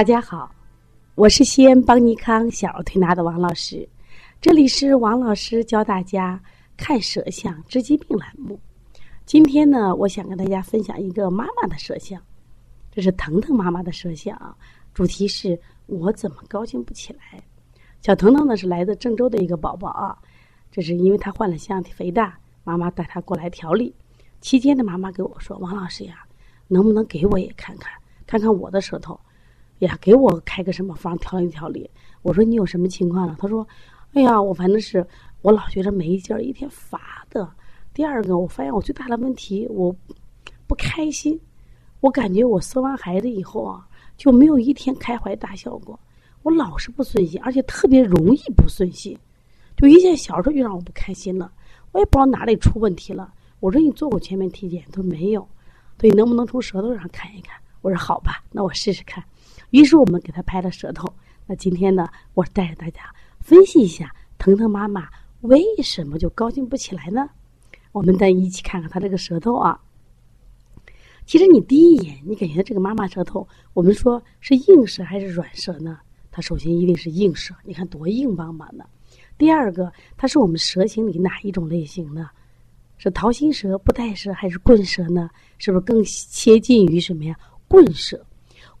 大家好，我是西安邦尼康小儿推拿的王老师，这里是王老师教大家看舌象治疾病栏目。今天呢，我想跟大家分享一个妈妈的舌象，这是腾腾妈妈的舌象啊。主题是我怎么高兴不起来？小腾腾呢是来自郑州的一个宝宝啊，这是因为他患了腺样体肥大，妈妈带他过来调理。期间的妈妈给我说：“王老师呀，能不能给我也看看，看看我的舌头？”呀，给我开个什么方调理调理？我说你有什么情况了？他说：“哎呀，我反正是我老觉着没劲儿，一天乏的。第二个，我发现我最大的问题，我不开心。我感觉我生完孩子以后啊，就没有一天开怀大笑过。我老是不顺心，而且特别容易不顺心，就一件小事就让我不开心了。我也不知道哪里出问题了。我说你做过全面体检？他说没有。对，能不能从舌头上看一看？我说好吧，那我试试看。”于是我们给他拍了舌头。那今天呢，我带着大家分析一下腾腾妈妈为什么就高兴不起来呢？我们再一起看看她这个舌头啊。其实你第一眼你感觉这个妈妈舌头，我们说是硬舌还是软舌呢？它首先一定是硬舌，你看多硬邦邦的。第二个，它是我们舌形里哪一种类型呢？是桃心舌、不带舌还是棍舌呢？是不是更接近于什么呀？棍舌。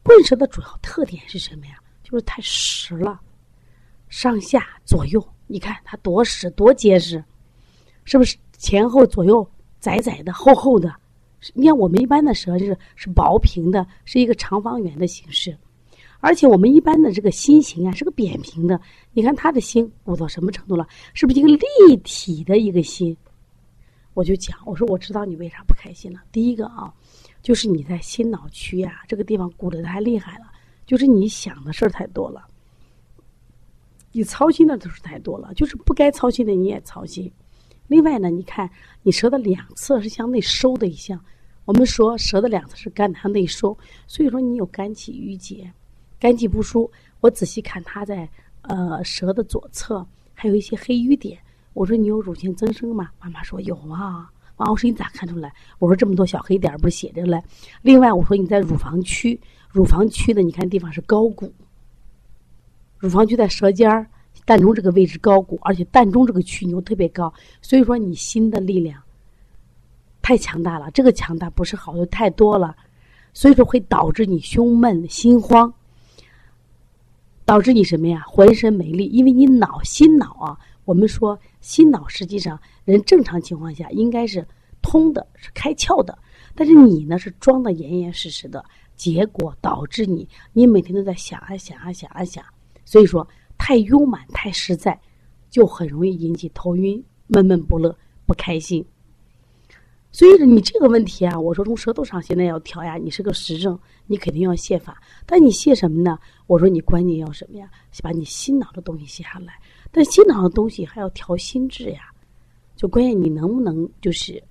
棍蛇的主要特点是什么呀？就是太实了，上下左右，你看它多实多结实，是不是前后左右窄窄的、厚厚的？你看我们一般的蛇就是是薄平的，是一个长方圆的形式，而且我们一般的这个心形啊是个扁平的。你看它的心鼓到什么程度了？是不是一个立体的一个心？我就讲，我说我知道你为啥不开心了。第一个啊。就是你在心脑区呀，这个地方鼓得太厉害了，就是你想的事儿太多了，你操心的都是太多了，就是不该操心的你也操心。另外呢，你看你舌的两侧是向内收的一项，我们说舌的两侧是肝的向内收，所以说你有肝气郁结，肝气不舒。我仔细看它在呃舌的左侧还有一些黑瘀点，我说你有乳腺增生吗？妈妈说有啊。王老师，你咋看出来？我说这么多小黑点不是写着嘞。另外，我说你在乳房区，乳房区的你看地方是高骨，乳房区在舌尖儿、膻中这个位置高骨，而且膻中这个区又特别高，所以说你心的力量太强大了。这个强大不是好的太多了，所以说会导致你胸闷、心慌，导致你什么呀？浑身没力，因为你脑心脑啊。我们说心脑实际上。人正常情况下应该是通的，是开窍的，但是你呢是装的严严实实的，结果导致你你每天都在想啊想啊想啊想，所以说太慵懒太实在，就很容易引起头晕、闷闷不乐、不开心。所以你这个问题啊，我说从舌头上现在要调呀，你是个实症，你肯定要泻法，但你泻什么呢？我说你关键要什么呀？把你心脑的东西泻下来，但心脑的东西还要调心智呀。就关键你能不能就是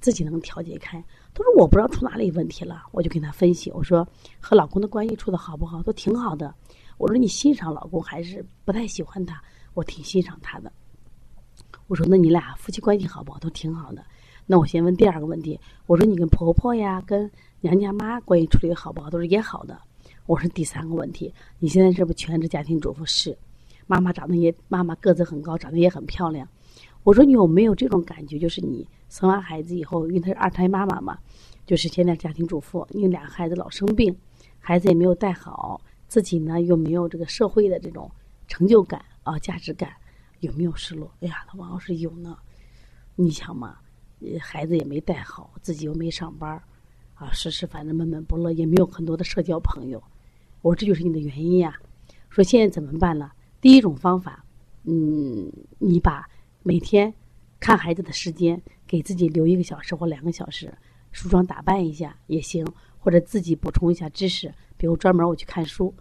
自己能调节开？他说我不知道出哪里问题了，我就跟他分析。我说和老公的关系处的好不好？都挺好的。我说你欣赏老公还是不太喜欢他？我挺欣赏他的。我说那你俩夫妻关系好不好？都挺好的。那我先问第二个问题。我说你跟婆婆呀、跟娘家妈关系处理好不好？都是也好的。我说第三个问题，你现在是不是全职家庭主妇？是。妈妈长得也，妈妈个子很高，长得也很漂亮。我说你有没有这种感觉？就是你生完孩子以后，因为她是二胎妈妈嘛，就是现在家庭主妇，因为俩孩子老生病，孩子也没有带好，自己呢又没有这个社会的这种成就感啊、价值感，有没有失落？哎呀，他王老师有呢。你想嘛，孩子也没带好，自己又没上班啊，时时反正闷闷不乐，也没有很多的社交朋友。我说这就是你的原因呀。说现在怎么办呢？第一种方法，嗯，你把。每天看孩子的时间，给自己留一个小时或两个小时，梳妆打扮一下也行，或者自己补充一下知识，比如专门我去看书，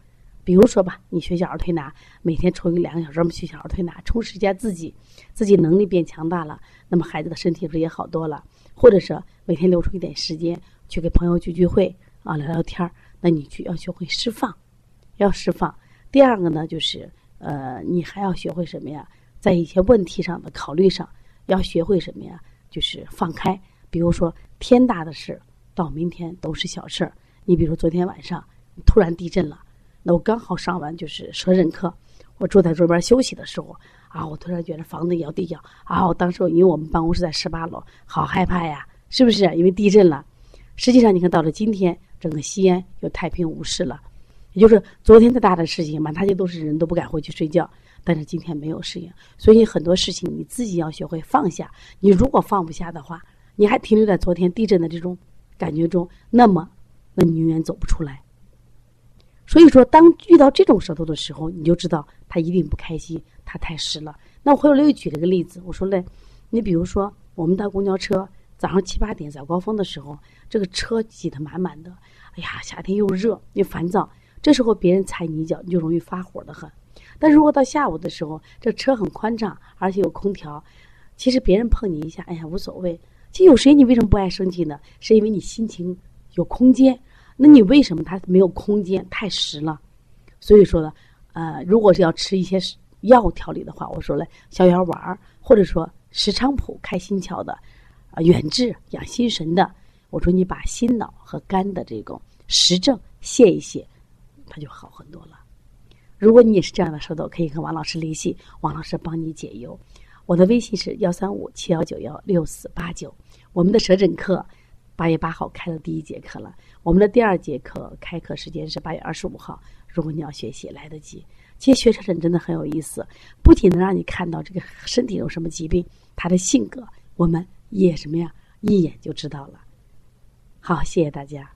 比如说吧，你学小儿推拿，每天抽一两个小时专门学小儿推拿，充实一下自己，自己能力变强大了，那么孩子的身体不是也好多了？或者是每天留出一点时间去给朋友聚聚会啊，聊聊天儿，那你去要学会释放，要释放。第二个呢，就是呃，你还要学会什么呀？在一些问题上的考虑上，要学会什么呀？就是放开。比如说天大的事，到明天都是小事儿。你比如昨天晚上突然地震了，那我刚好上完就是舌诊课，我坐在桌边休息的时候啊，我突然觉得房子摇地摇啊！我当时因为我们办公室在十八楼，好害怕呀，是不是？因为地震了。实际上，你看到了今天，整个西安又太平无事了。也就是昨天再大的事情，满大街都是人都不敢回去睡觉。但是今天没有适应，所以很多事情你自己要学会放下。你如果放不下的话，你还停留在昨天地震的这种感觉中，那么，那你永远走不出来。所以说，当遇到这种舌头的时候，你就知道他一定不开心，他太湿了。那我后来又举了个例子，我说嘞，你比如说我们搭公交车，早上七八点早高峰的时候，这个车挤得满满的，哎呀，夏天又热又烦躁，这时候别人踩你一脚，你就容易发火的很。但如果到下午的时候，这车很宽敞，而且有空调，其实别人碰你一下，哎呀无所谓。其实有谁你为什么不爱生气呢？是因为你心情有空间。那你为什么他没有空间？太实了。所以说呢，呃，如果是要吃一些药调理的话，我说了逍遥丸儿，或者说石菖蒲开心窍的，啊远志养心神的，我说你把心脑和肝的这种实症泻一泻，它就好很多了。如果你也是这样的舌头，可以和王老师联系，王老师帮你解忧。我的微信是幺三五七幺九幺六四八九。我们的舌诊课八月八号开了第一节课了，我们的第二节课开课时间是八月二十五号。如果你要学习，来得及。其实学舌诊真的很有意思，不仅能让你看到这个身体有什么疾病，他的性格，我们也什么呀，一眼就知道了。好，谢谢大家。